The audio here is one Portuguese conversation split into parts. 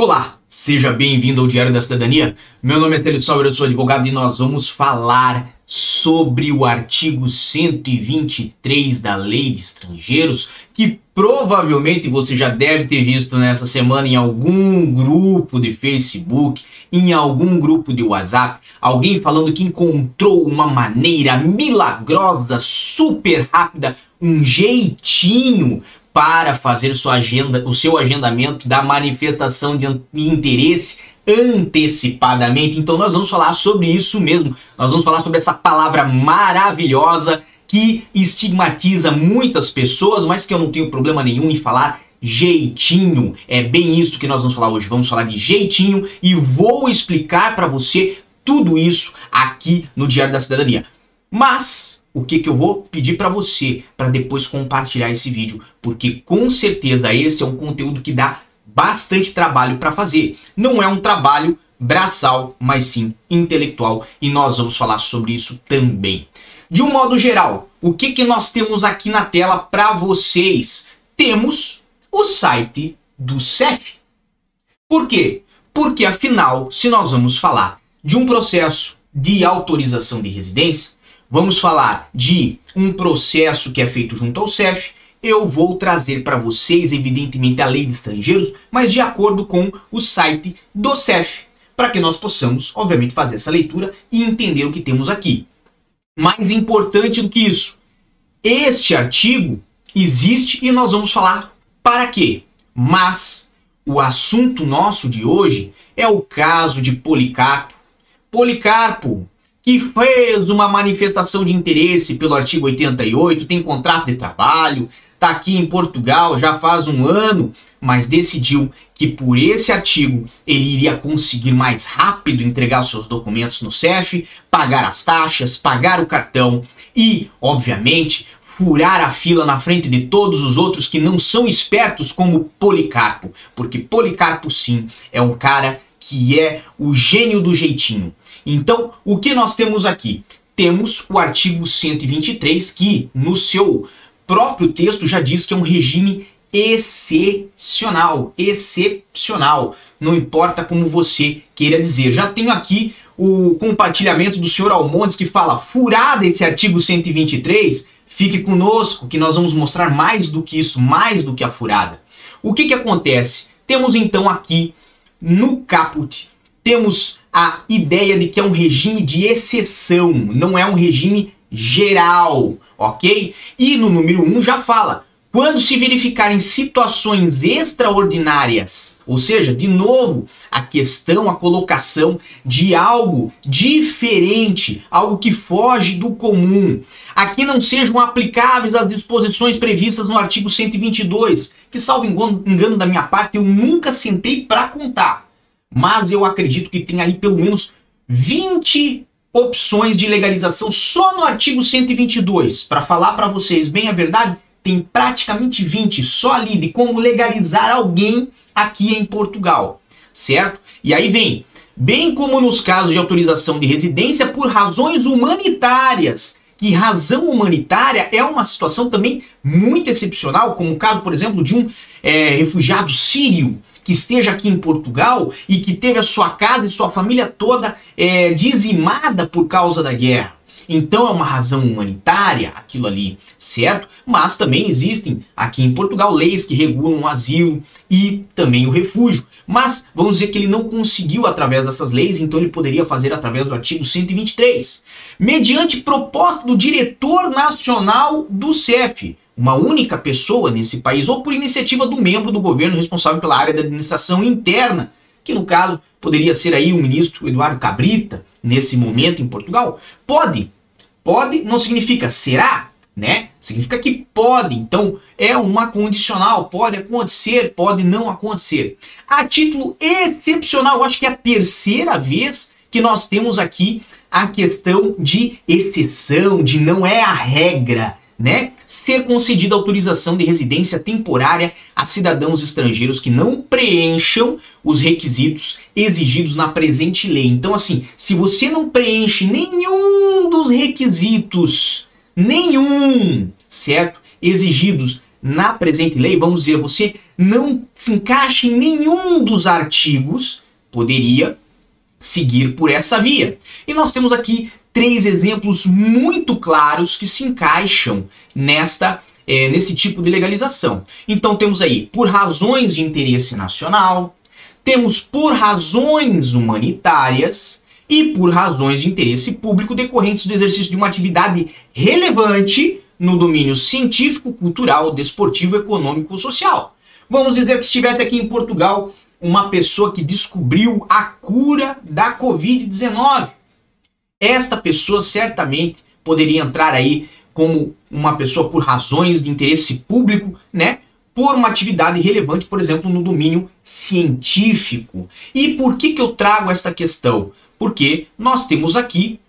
Olá, seja bem-vindo ao Diário da Cidadania. Meu nome é Celso Salve, eu sou advogado e nós vamos falar sobre o artigo 123 da Lei de Estrangeiros, que provavelmente você já deve ter visto nessa semana em algum grupo de Facebook, em algum grupo de WhatsApp, alguém falando que encontrou uma maneira milagrosa, super rápida, um jeitinho para fazer sua agenda, o seu agendamento da manifestação de interesse antecipadamente. Então nós vamos falar sobre isso mesmo. Nós vamos falar sobre essa palavra maravilhosa que estigmatiza muitas pessoas, mas que eu não tenho problema nenhum em falar jeitinho. É bem isso que nós vamos falar hoje. Vamos falar de jeitinho e vou explicar para você tudo isso aqui no Diário da Cidadania. Mas o que, que eu vou pedir para você para depois compartilhar esse vídeo, porque com certeza esse é um conteúdo que dá bastante trabalho para fazer. Não é um trabalho braçal, mas sim intelectual, e nós vamos falar sobre isso também. De um modo geral, o que, que nós temos aqui na tela para vocês? Temos o site do CEF. Por quê? Porque afinal, se nós vamos falar de um processo de autorização de residência, vamos falar de um processo que é feito junto ao CEF, eu vou trazer para vocês, evidentemente, a lei de estrangeiros, mas de acordo com o site do CEF, para que nós possamos, obviamente, fazer essa leitura e entender o que temos aqui. Mais importante do que isso, este artigo existe e nós vamos falar para quê. Mas o assunto nosso de hoje é o caso de Policarpo. Policarpo, que fez uma manifestação de interesse pelo artigo 88, tem contrato de trabalho, está aqui em Portugal já faz um ano, mas decidiu que por esse artigo ele iria conseguir mais rápido entregar os seus documentos no CEF, pagar as taxas, pagar o cartão e, obviamente, furar a fila na frente de todos os outros que não são espertos como Policarpo, porque Policarpo sim é um cara que é o gênio do jeitinho. Então, o que nós temos aqui? Temos o artigo 123, que no seu próprio texto já diz que é um regime excepcional. Excepcional. Não importa como você queira dizer. Já tenho aqui o compartilhamento do senhor Almontes que fala: furada esse artigo 123, fique conosco que nós vamos mostrar mais do que isso, mais do que a furada. O que, que acontece? Temos então aqui no caput, temos a ideia de que é um regime de exceção, não é um regime geral, ok? E no número 1 um já fala, quando se verificarem situações extraordinárias, ou seja, de novo, a questão, a colocação de algo diferente, algo que foge do comum, aqui não sejam aplicáveis as disposições previstas no artigo 122, que, salvo engano, engano da minha parte, eu nunca sentei para contar mas eu acredito que tem ali pelo menos 20 opções de legalização só no artigo 122. Para falar para vocês bem a verdade, tem praticamente 20 só ali de como legalizar alguém aqui em Portugal, certo? E aí vem, bem como nos casos de autorização de residência por razões humanitárias. E razão humanitária é uma situação também muito excepcional, como o caso, por exemplo, de um é, refugiado sírio que esteja aqui em Portugal e que teve a sua casa e sua família toda é, dizimada por causa da guerra. Então é uma razão humanitária aquilo ali, certo? Mas também existem aqui em Portugal leis que regulam o asilo e também o refúgio. Mas vamos dizer que ele não conseguiu através dessas leis, então ele poderia fazer através do artigo 123, mediante proposta do diretor nacional do CEF, uma única pessoa nesse país ou por iniciativa do membro do governo responsável pela área da administração interna, que no caso poderia ser aí o ministro Eduardo Cabrita, nesse momento em Portugal. Pode. Pode não significa será, né? Significa que pode. Então é uma condicional, pode acontecer, pode não acontecer. A título excepcional, eu acho que é a terceira vez que nós temos aqui a questão de exceção, de não é a regra né, ser concedida autorização de residência temporária a cidadãos estrangeiros que não preencham os requisitos exigidos na presente lei. Então, assim, se você não preenche nenhum dos requisitos, nenhum, certo, exigidos na presente lei, vamos dizer, você não se encaixa em nenhum dos artigos, poderia seguir por essa via. E nós temos aqui três exemplos muito claros que se encaixam nesta é, nesse tipo de legalização. Então temos aí por razões de interesse nacional, temos por razões humanitárias e por razões de interesse público decorrentes do exercício de uma atividade relevante no domínio científico, cultural, desportivo, econômico ou social. Vamos dizer que estivesse aqui em Portugal uma pessoa que descobriu a cura da Covid-19. Esta pessoa certamente poderia entrar aí como uma pessoa por razões de interesse público, né? Por uma atividade relevante, por exemplo, no domínio científico. E por que, que eu trago esta questão? Porque nós temos aqui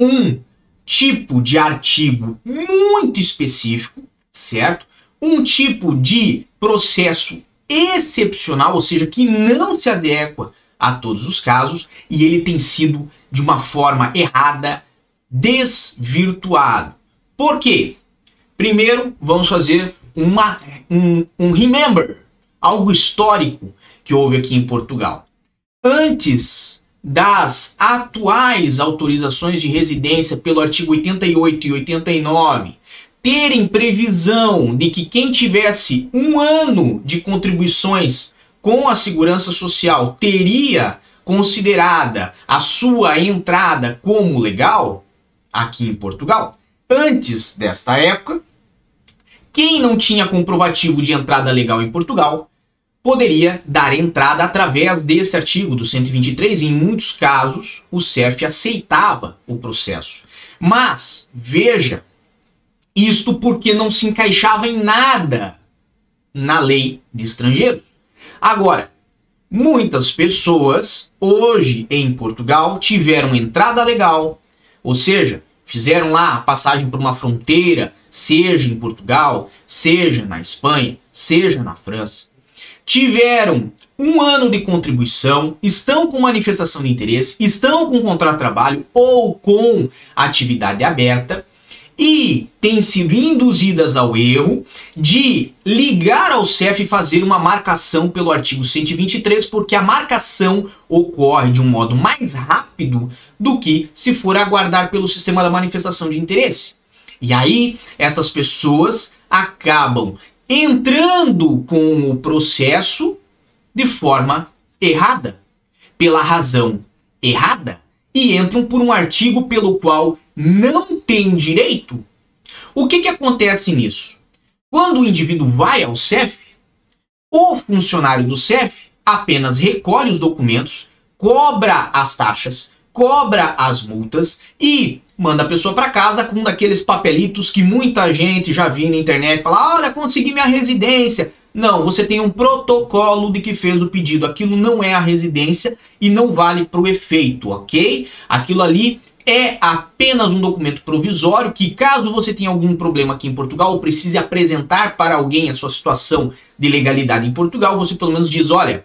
um tipo de artigo muito específico, certo? Um tipo de processo excepcional, ou seja, que não se adequa a todos os casos e ele tem sido de uma forma errada desvirtuado. Por quê? Primeiro, vamos fazer uma, um, um remember, algo histórico que houve aqui em Portugal. Antes das atuais autorizações de residência pelo artigo 88 e 89 terem previsão de que quem tivesse um ano de contribuições com a segurança social teria considerada a sua entrada como legal aqui em Portugal, antes desta época, quem não tinha comprovativo de entrada legal em Portugal poderia dar entrada através desse artigo do 123 e em muitos casos o CEF aceitava o processo. Mas veja isto porque não se encaixava em nada na lei de estrangeiros. Agora, muitas pessoas hoje em Portugal tiveram entrada legal, ou seja, fizeram lá a passagem por uma fronteira, seja em Portugal, seja na Espanha, seja na França. Tiveram um ano de contribuição, estão com manifestação de interesse, estão com contrato de trabalho ou com atividade aberta e têm sido induzidas ao erro de ligar ao CEF e fazer uma marcação pelo artigo 123, porque a marcação ocorre de um modo mais rápido do que se for aguardar pelo sistema da manifestação de interesse. E aí, essas pessoas acabam entrando com o processo de forma errada, pela razão errada, e entram por um artigo pelo qual não tem direito, o que, que acontece nisso? Quando o indivíduo vai ao CEF, o funcionário do CEF apenas recolhe os documentos, cobra as taxas, cobra as multas e manda a pessoa para casa com um daqueles papelitos que muita gente já viu na internet, fala: "Olha, consegui minha residência". Não, você tem um protocolo de que fez o pedido. Aquilo não é a residência e não vale para o efeito, ok? Aquilo ali é apenas um documento provisório que, caso você tenha algum problema aqui em Portugal ou precise apresentar para alguém a sua situação de legalidade em Portugal, você pelo menos diz: olha,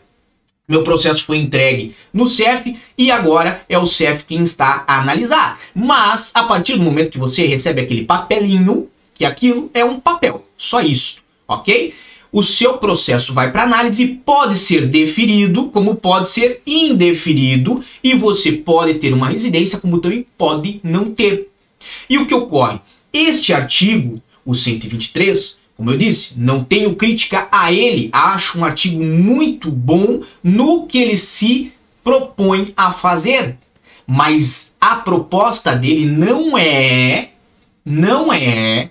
meu processo foi entregue no CEF e agora é o CEF quem está a analisar. Mas a partir do momento que você recebe aquele papelinho, que aquilo é um papel, só isso, ok? O seu processo vai para análise, pode ser deferido, como pode ser indeferido, e você pode ter uma residência, como também pode não ter. E o que ocorre? Este artigo, o 123, como eu disse, não tenho crítica a ele, acho um artigo muito bom no que ele se propõe a fazer. Mas a proposta dele não é, não é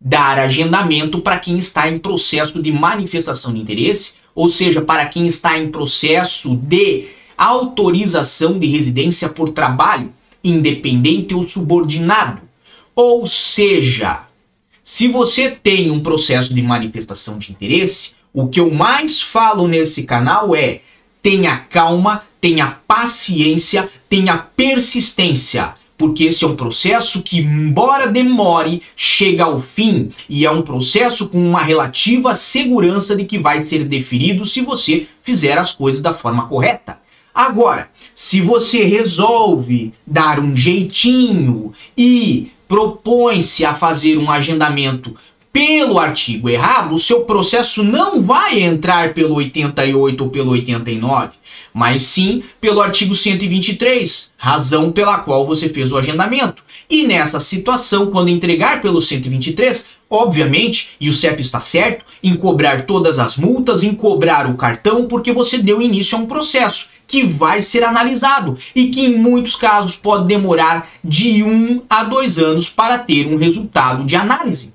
dar agendamento para quem está em processo de manifestação de interesse, ou seja, para quem está em processo de autorização de residência por trabalho, independente ou subordinado. Ou seja, se você tem um processo de manifestação de interesse, o que eu mais falo nesse canal é tenha calma, tenha paciência, tenha persistência porque esse é um processo que, embora demore, chega ao fim e é um processo com uma relativa segurança de que vai ser deferido se você fizer as coisas da forma correta. Agora, se você resolve dar um jeitinho e propõe-se a fazer um agendamento pelo artigo errado, o seu processo não vai entrar pelo 88 ou pelo 89, mas sim pelo artigo 123, razão pela qual você fez o agendamento. E nessa situação, quando entregar pelo 123, obviamente, e o CEP está certo, em cobrar todas as multas, em cobrar o cartão, porque você deu início a um processo que vai ser analisado e que em muitos casos pode demorar de um a dois anos para ter um resultado de análise.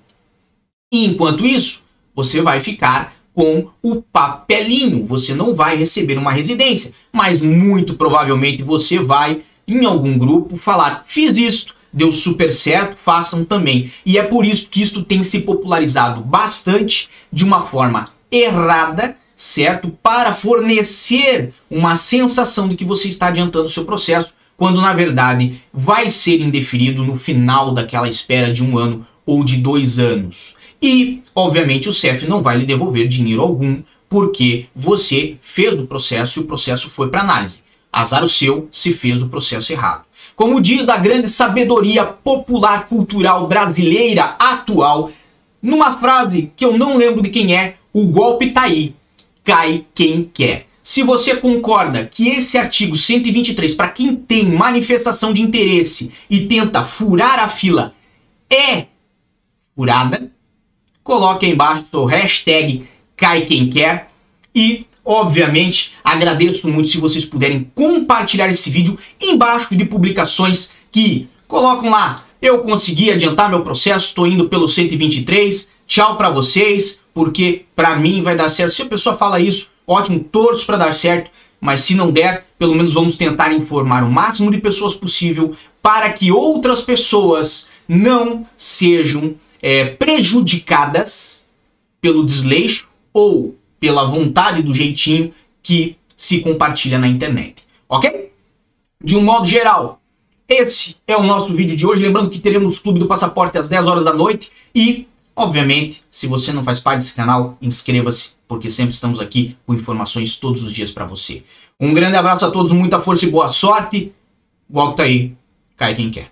E enquanto isso, você vai ficar com o papelinho, você não vai receber uma residência, mas muito provavelmente você vai em algum grupo falar: fiz isto, deu super certo, façam também. E é por isso que isto tem se popularizado bastante de uma forma errada, certo? Para fornecer uma sensação de que você está adiantando o seu processo, quando na verdade vai ser indeferido no final daquela espera de um ano ou de dois anos. E, obviamente, o CEF não vai lhe devolver dinheiro algum porque você fez o processo e o processo foi para análise. Azar o seu se fez o processo errado. Como diz a grande sabedoria popular cultural brasileira atual, numa frase que eu não lembro de quem é, o golpe tá aí, cai quem quer. Se você concorda que esse artigo 123, para quem tem manifestação de interesse e tenta furar a fila, é furada, coloque aí embaixo o hashtag cai quem quer e obviamente agradeço muito se vocês puderem compartilhar esse vídeo embaixo de publicações que colocam lá eu consegui adiantar meu processo, estou indo pelo 123, tchau para vocês, porque para mim vai dar certo. Se a pessoa fala isso, ótimo, torço para dar certo, mas se não der, pelo menos vamos tentar informar o máximo de pessoas possível para que outras pessoas não sejam é, prejudicadas pelo desleixo ou pela vontade do jeitinho que se compartilha na internet. Ok? De um modo geral, esse é o nosso vídeo de hoje. Lembrando que teremos o Clube do Passaporte às 10 horas da noite. E, obviamente, se você não faz parte desse canal, inscreva-se, porque sempre estamos aqui com informações todos os dias para você. Um grande abraço a todos, muita força e boa sorte. Volta aí, cai quem quer.